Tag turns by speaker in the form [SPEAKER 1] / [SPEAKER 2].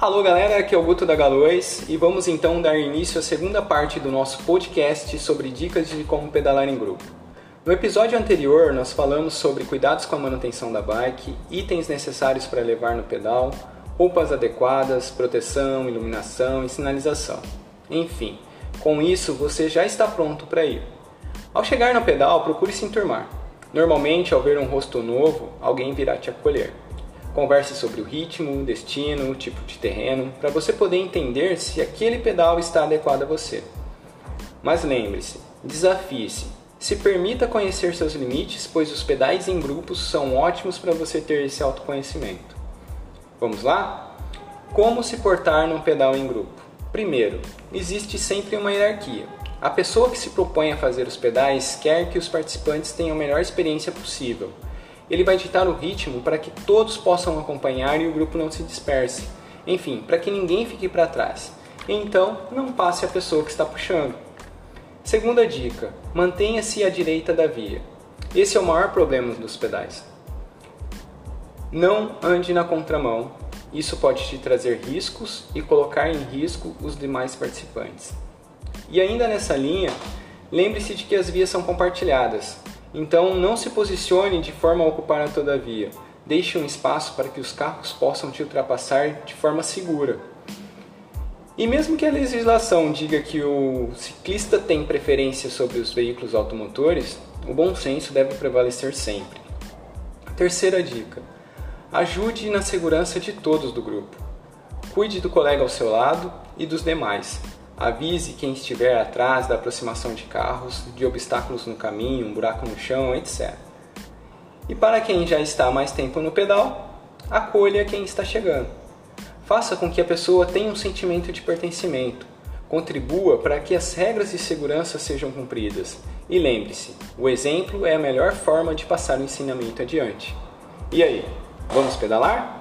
[SPEAKER 1] Alô galera, aqui é o Guto da Galois e vamos então dar início à segunda parte do nosso podcast sobre dicas de como pedalar em grupo. No episódio anterior nós falamos sobre cuidados com a manutenção da bike, itens necessários para levar no pedal, roupas adequadas, proteção, iluminação e sinalização. Enfim, com isso você já está pronto para ir. Ao chegar no pedal, procure se enturmar. Normalmente, ao ver um rosto novo, alguém virá te acolher. Converse sobre o ritmo, destino, tipo de terreno, para você poder entender se aquele pedal está adequado a você. Mas lembre-se, desafie-se. Se permita conhecer seus limites, pois os pedais em grupos são ótimos para você ter esse autoconhecimento. Vamos lá? Como se portar num pedal em grupo? Primeiro, existe sempre uma hierarquia. A pessoa que se propõe a fazer os pedais quer que os participantes tenham a melhor experiência possível ele vai ditar o ritmo para que todos possam acompanhar e o grupo não se disperse. Enfim, para que ninguém fique para trás. Então, não passe a pessoa que está puxando. Segunda dica: mantenha-se à direita da via. Esse é o maior problema dos pedais. Não ande na contramão. Isso pode te trazer riscos e colocar em risco os demais participantes. E ainda nessa linha, lembre-se de que as vias são compartilhadas. Então não se posicione de forma a ocupar a via. Deixe um espaço para que os carros possam te ultrapassar de forma segura. E mesmo que a legislação diga que o ciclista tem preferência sobre os veículos automotores, o bom senso deve prevalecer sempre. Terceira dica: ajude na segurança de todos do grupo. Cuide do colega ao seu lado e dos demais. Avise quem estiver atrás da aproximação de carros, de obstáculos no caminho, um buraco no chão, etc. E para quem já está mais tempo no pedal, acolha quem está chegando. Faça com que a pessoa tenha um sentimento de pertencimento. Contribua para que as regras de segurança sejam cumpridas. E lembre-se, o exemplo é a melhor forma de passar o ensinamento adiante. E aí, vamos pedalar?